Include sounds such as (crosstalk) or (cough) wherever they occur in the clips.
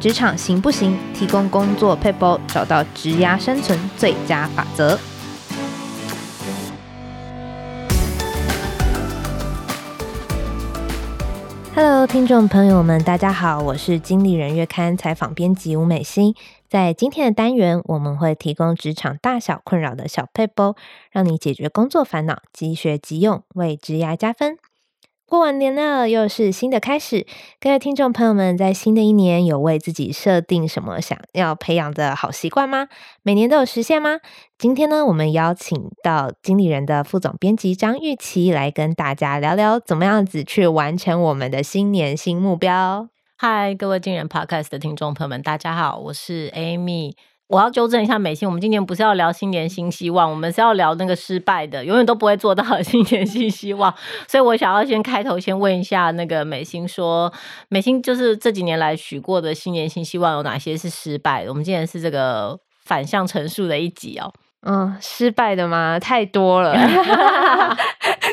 职场行不行？提供工作撇步，找到职涯生存最佳法则。Hello，听众朋友们，大家好，我是经理人月刊采访编辑吴美心。在今天的单元，我们会提供职场大小困扰的小撇步，让你解决工作烦恼，即学即用，为职涯加分。过完年了，又是新的开始。各位听众朋友们，在新的一年有为自己设定什么想要培养的好习惯吗？每年都有实现吗？今天呢，我们邀请到经理人的副总编辑张玉琪来跟大家聊聊，怎么样子去完成我们的新年新目标。嗨，各位经人 Podcast 的听众朋友们，大家好，我是 Amy。我要纠正一下美心，我们今年不是要聊新年新希望，我们是要聊那个失败的，永远都不会做到的新年新希望。所以我想要先开头先问一下那个美心说，美心就是这几年来许过的新年新希望有哪些是失败的？我们今年是这个反向陈述的一集哦。嗯，失败的吗？太多了。(laughs)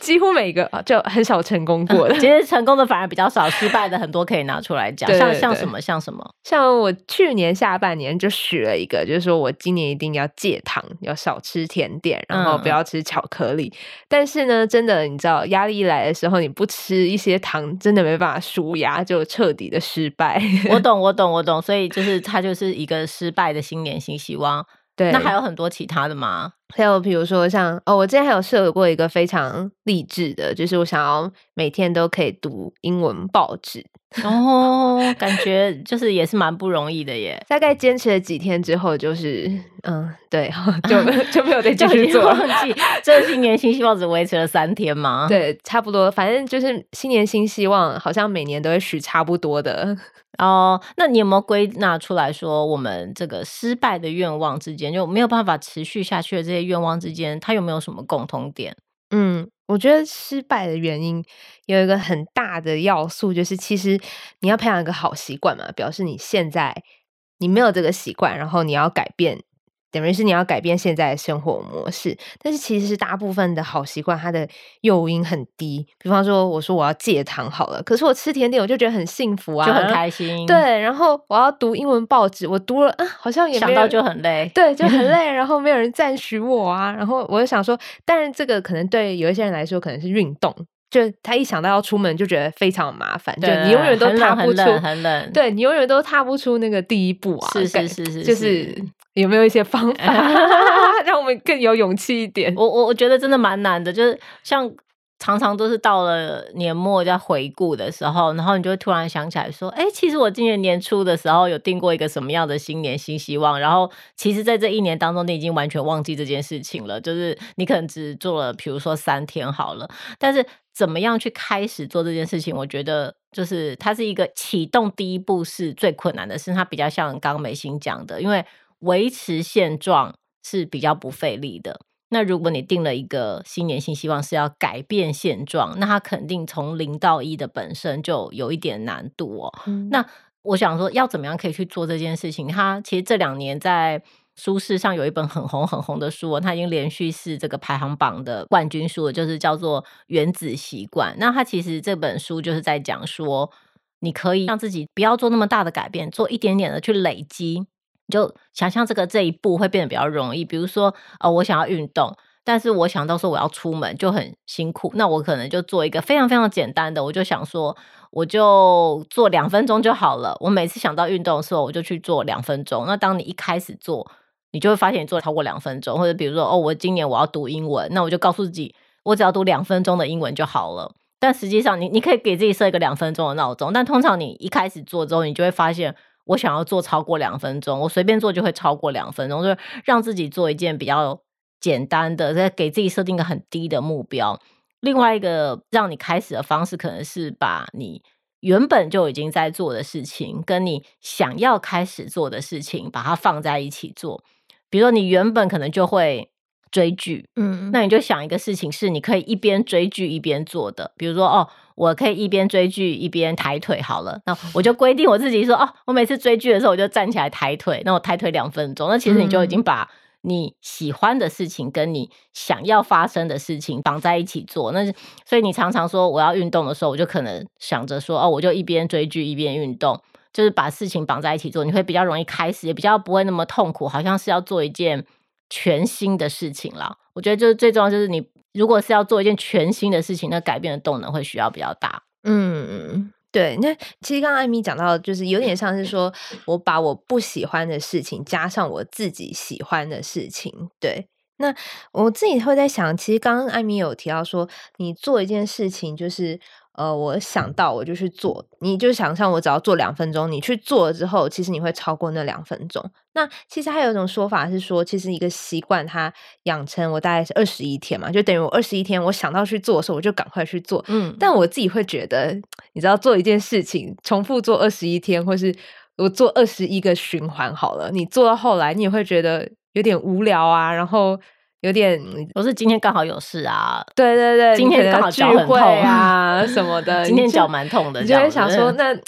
几乎每个就很少成功过的，(laughs) 其实成功的反而比较少，失败的很多可以拿出来讲。对对对，像像什么像什么，像我去年下半年就许了一个，就是说我今年一定要戒糖，要少吃甜点，然后不要吃巧克力。嗯、但是呢，真的你知道，压力来的时候，你不吃一些糖，真的没办法舒压，就彻底的失败。(laughs) 我懂，我懂，我懂。所以就是它就是一个失败的新年新希望。对，那还有很多其他的吗？还有比如说像哦，我之前还有设过一个非常励志的，就是我想要每天都可以读英文报纸。(laughs) 哦，感觉就是也是蛮不容易的耶。大概坚持了几天之后，就是嗯，对，就就没有再继 (laughs) 续做了。(laughs) 这新年新希望只维持了三天吗？对，差不多，反正就是新年新希望，好像每年都会许差不多的。哦，那你有没有归纳出来说，我们这个失败的愿望之间，就没有办法持续下去的这些愿望之间，它有没有什么共同点？嗯，我觉得失败的原因有一个很大的要素，就是其实你要培养一个好习惯嘛，表示你现在你没有这个习惯，然后你要改变。等于是你要改变现在的生活模式，但是其实是大部分的好习惯，它的诱因很低。比方说，我说我要戒糖好了，可是我吃甜点，我就觉得很幸福啊，就很开心。对，然后我要读英文报纸，我读了，啊，好像也没想到就很累，对，就很 (laughs) 累，然后没有人赞许我啊。然后我就想说，但是这个可能对有一些人来说，可能是运动，就他一想到要出门就觉得非常麻烦，对就你永远都踏不出，很冷，很冷，对你永远都踏不出那个第一步啊。是是是是，是，就是。有没有一些方法 (laughs) (laughs) 让我们更有勇气一点？我我我觉得真的蛮难的，就是像常常都是到了年末在回顾的时候，然后你就会突然想起来说：“哎，其实我今年年初的时候有定过一个什么样的新年新希望。”然后其实，在这一年当中，你已经完全忘记这件事情了。就是你可能只做了，比如说三天好了，但是怎么样去开始做这件事情？我觉得就是它是一个启动第一步是最困难的，是它比较像刚刚美心讲的，因为。维持现状是比较不费力的。那如果你定了一个新年新希望是要改变现状，那它肯定从零到一的本身就有一点难度哦。嗯、那我想说，要怎么样可以去做这件事情？它其实这两年在书市上有一本很红很红的书哦，它已经连续是这个排行榜的冠军书了，就是叫做《原子习惯》。那它其实这本书就是在讲说，你可以让自己不要做那么大的改变，做一点点的去累积。就想象这个这一步会变得比较容易，比如说，呃，我想要运动，但是我想到说我要出门就很辛苦，那我可能就做一个非常非常简单的，我就想说，我就做两分钟就好了。我每次想到运动的时候，我就去做两分钟。那当你一开始做，你就会发现你做超过两分钟，或者比如说，哦，我今年我要读英文，那我就告诉自己，我只要读两分钟的英文就好了。但实际上你，你你可以给自己设一个两分钟的闹钟，但通常你一开始做之后，你就会发现。我想要做超过两分钟，我随便做就会超过两分钟，就是让自己做一件比较简单的，再给自己设定个很低的目标。另外一个让你开始的方式，可能是把你原本就已经在做的事情，跟你想要开始做的事情，把它放在一起做。比如说，你原本可能就会追剧，嗯，那你就想一个事情是你可以一边追剧一边做的，比如说哦。我可以一边追剧一边抬腿好了，那我就规定我自己说，哦，我每次追剧的时候我就站起来抬腿，那我抬腿两分钟，那其实你就已经把你喜欢的事情跟你想要发生的事情绑在一起做。那所以你常常说我要运动的时候，我就可能想着说，哦，我就一边追剧一边运动。就是把事情绑在一起做，你会比较容易开始，也比较不会那么痛苦，好像是要做一件全新的事情了。我觉得就是最重要，就是你如果是要做一件全新的事情，那改变的动能会需要比较大。嗯，对。那其实刚刚艾米讲到，就是有点像是说我把我不喜欢的事情加上我自己喜欢的事情，对。那我自己会在想，其实刚刚艾米有提到说，你做一件事情就是。呃，我想到我就去做，你就想象我只要做两分钟，你去做了之后，其实你会超过那两分钟。那其实还有一种说法是说，其实一个习惯它养成我大概是二十一天嘛，就等于我二十一天我想到去做的时候，我就赶快去做。嗯，但我自己会觉得，你知道做一件事情重复做二十一天，或是我做二十一个循环好了，你做到后来你也会觉得有点无聊啊，然后。有点，我是今天刚好有事啊？对对对，今天刚好脚很痛啊什么 (laughs) 的。今天脚蛮痛的，你就会想说，那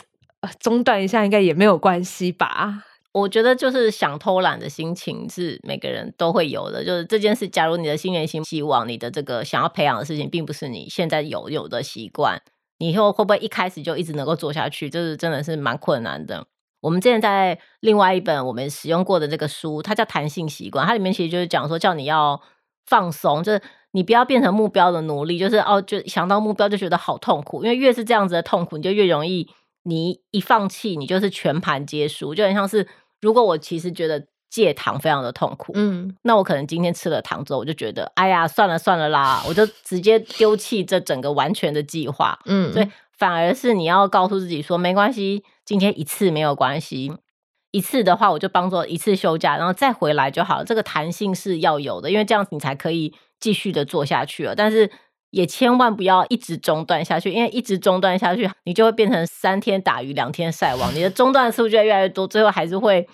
中断一下应该也没有关系吧？(laughs) 我觉得就是想偷懒的心情是每个人都会有的。就是这件事，假如你的新年新希望，你的这个想要培养的事情，并不是你现在有有的习惯，你以后会不会一开始就一直能够做下去？就是真的是蛮困难的。我们之前在另外一本我们使用过的这个书，它叫《弹性习惯》，它里面其实就是讲说，叫你要放松，就是你不要变成目标的奴隶，就是哦，就想到目标就觉得好痛苦，因为越是这样子的痛苦，你就越容易，你一放弃，你就是全盘皆输，就很像是如果我其实觉得戒糖非常的痛苦，嗯，那我可能今天吃了糖之后，我就觉得，哎呀，算了算了啦，我就直接丢弃这整个完全的计划，嗯，所以反而是你要告诉自己说，没关系。今天一次没有关系，一次的话我就当做一次休假，然后再回来就好了。这个弹性是要有的，因为这样子你才可以继续的做下去了。但是也千万不要一直中断下去，因为一直中断下去，你就会变成三天打鱼两天晒网，你的中断次数就越来越多，最后还是会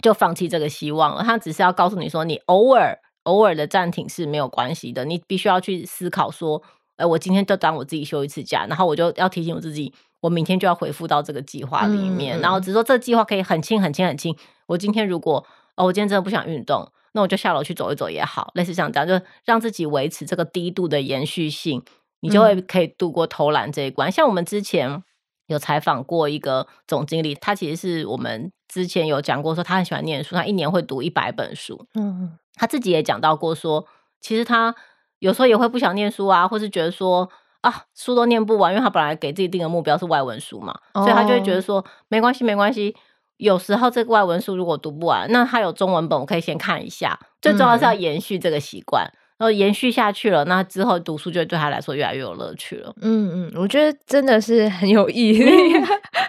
就放弃这个希望了。他只是要告诉你说，你偶尔偶尔的暂停是没有关系的，你必须要去思考说，哎，我今天就当我自己休一次假，然后我就要提醒我自己。我明天就要回复到这个计划里面，嗯、然后只是说这个计划可以很轻很轻很轻。我今天如果哦，我今天真的不想运动，那我就下楼去走一走也好，类似像这样，就让自己维持这个低度的延续性，你就会可以度过偷懒这一关。嗯、像我们之前有采访过一个总经理，他其实是我们之前有讲过说他很喜欢念书，他一年会读一百本书。嗯，他自己也讲到过说，其实他有时候也会不想念书啊，或是觉得说。啊，书都念不完，因为他本来给自己定的目标是外文书嘛，哦、所以他就会觉得说没关系，没关系。有时候这个外文书如果读不完，那他有中文本，我可以先看一下。最重要是要延续这个习惯，嗯、然后延续下去了，那之后读书就对他来说越来越有乐趣了。嗯嗯，我觉得真的是很有毅力，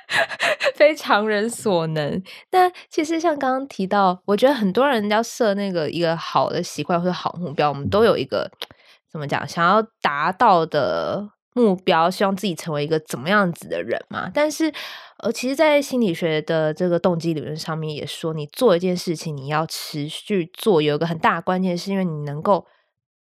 (laughs) 非常人所能。但其实像刚刚提到，我觉得很多人要设那个一个好的习惯或者好目标，我们都有一个。怎么讲？想要达到的目标，希望自己成为一个怎么样子的人嘛？但是，呃，其实，在心理学的这个动机理论上面也说，你做一件事情，你要持续做，有一个很大的关键，是因为你能够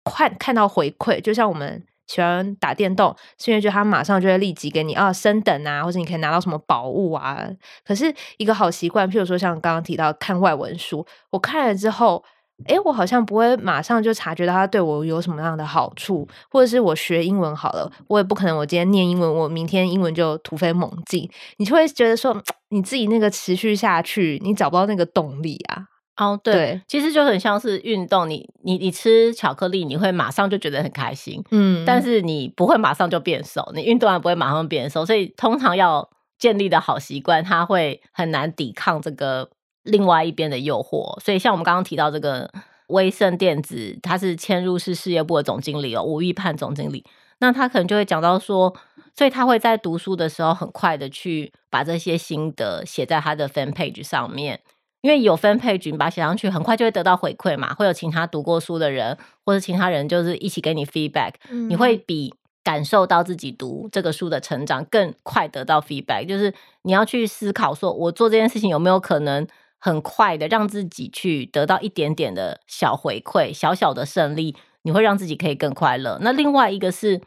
看看到回馈。就像我们喜欢打电动，是因为就他马上就会立即给你啊升等啊，或者你可以拿到什么宝物啊。可是，一个好习惯，譬如说像刚刚提到看外文书，我看了之后。诶，我好像不会马上就察觉到它对我有什么样的好处，或者是我学英文好了，我也不可能我今天念英文，我明天英文就突飞猛进。你就会觉得说，(tsk) 你自己那个持续下去，你找不到那个动力啊。哦，对，对其实就很像是运动，你你你吃巧克力，你会马上就觉得很开心，嗯，但是你不会马上就变瘦，你运动完不会马上变瘦，所以通常要建立的好习惯，它会很难抵抗这个。另外一边的诱惑，所以像我们刚刚提到这个威盛电子，他是嵌入式事业部的总经理哦，吴玉盼总经理，那他可能就会讲到说，所以他会在读书的时候很快的去把这些心得写在他的 fan page 上面，因为有 fan page 你把它写上去，很快就会得到回馈嘛，会有其他读过书的人或者其他人就是一起给你 feedback，嗯，你会比感受到自己读这个书的成长更快得到 feedback，就是你要去思考说，我做这件事情有没有可能。很快的让自己去得到一点点的小回馈，小小的胜利，你会让自己可以更快乐。那另外一个是，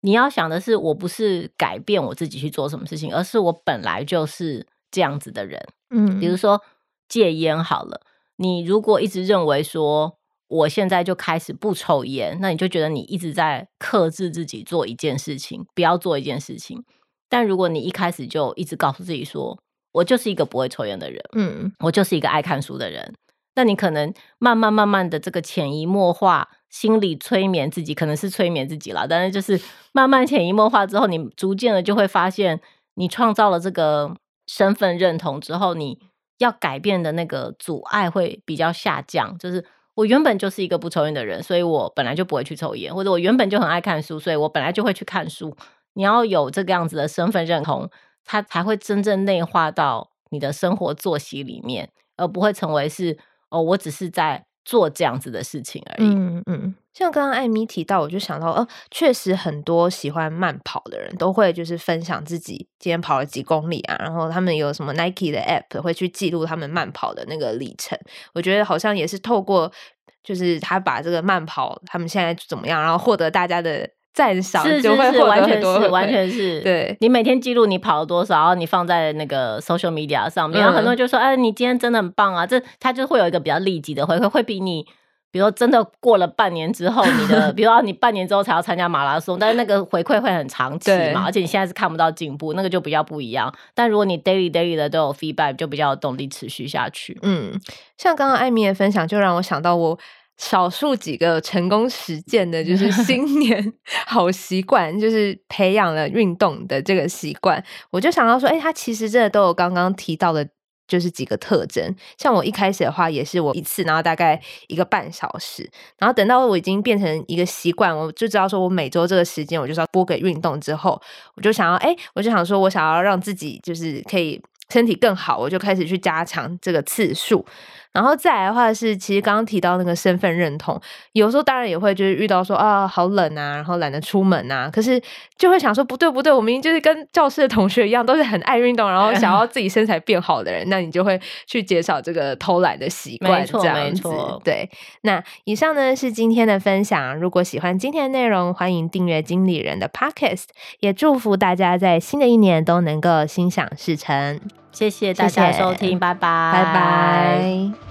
你要想的是，我不是改变我自己去做什么事情，而是我本来就是这样子的人。嗯，比如说戒烟好了，你如果一直认为说我现在就开始不抽烟，那你就觉得你一直在克制自己做一件事情，不要做一件事情。但如果你一开始就一直告诉自己说，我就是一个不会抽烟的人，嗯，我就是一个爱看书的人。那你可能慢慢慢慢的这个潜移默化，心理催眠自己，可能是催眠自己啦。但是就是慢慢潜移默化之后，你逐渐的就会发现，你创造了这个身份认同之后，你要改变的那个阻碍会比较下降。就是我原本就是一个不抽烟的人，所以我本来就不会去抽烟，或者我原本就很爱看书，所以我本来就会去看书。你要有这个样子的身份认同，它才会真正内化到你的生活作息里面，而不会成为是。哦，我只是在做这样子的事情而已。嗯嗯，像刚刚艾米提到，我就想到，哦，确实很多喜欢慢跑的人都会就是分享自己今天跑了几公里啊，然后他们有什么 Nike 的 App 会去记录他们慢跑的那个里程。我觉得好像也是透过，就是他把这个慢跑他们现在怎么样，然后获得大家的。赞赏是是是，就会完全是完全是。对，你每天记录你跑了多少，然后你放在那个 social media 上面，嗯、然后很多人就说：“哎，你今天真的很棒啊！”这他就会有一个比较立即的回馈，会比你，比如说真的过了半年之后，你的，(laughs) 比如说你半年之后才要参加马拉松，但是那个回馈会很长期嘛，而且你现在是看不到进步，那个就比较不一样。但如果你 daily daily 的都有 feedback，就比较有动力持续下去。嗯，像刚刚艾米的分享，就让我想到我。少数几个成功实践的，就是 (laughs) 新年好习惯，就是培养了运动的这个习惯。我就想到说，哎、欸，他其实真的都有刚刚提到的，就是几个特征。像我一开始的话，也是我一次，然后大概一个半小时，然后等到我已经变成一个习惯，我就知道说我每周这个时间，我就是要拨给运动之后，我就想要，哎、我就想说我想要让自己就是可以身体更好，我就开始去加强这个次数。然后再来的话是，其实刚刚提到那个身份认同，有时候当然也会就是遇到说啊好冷啊，然后懒得出门啊，可是就会想说不对不对，我明明就是跟教室的同学一样，都是很爱运动，然后想要自己身材变好的人，那你就会去减少这个偷懒的习惯，这样子。对，那以上呢是今天的分享，如果喜欢今天的内容，欢迎订阅经理人的 Podcast，也祝福大家在新的一年都能够心想事成。谢谢大家收听，谢谢，拜拜，拜拜。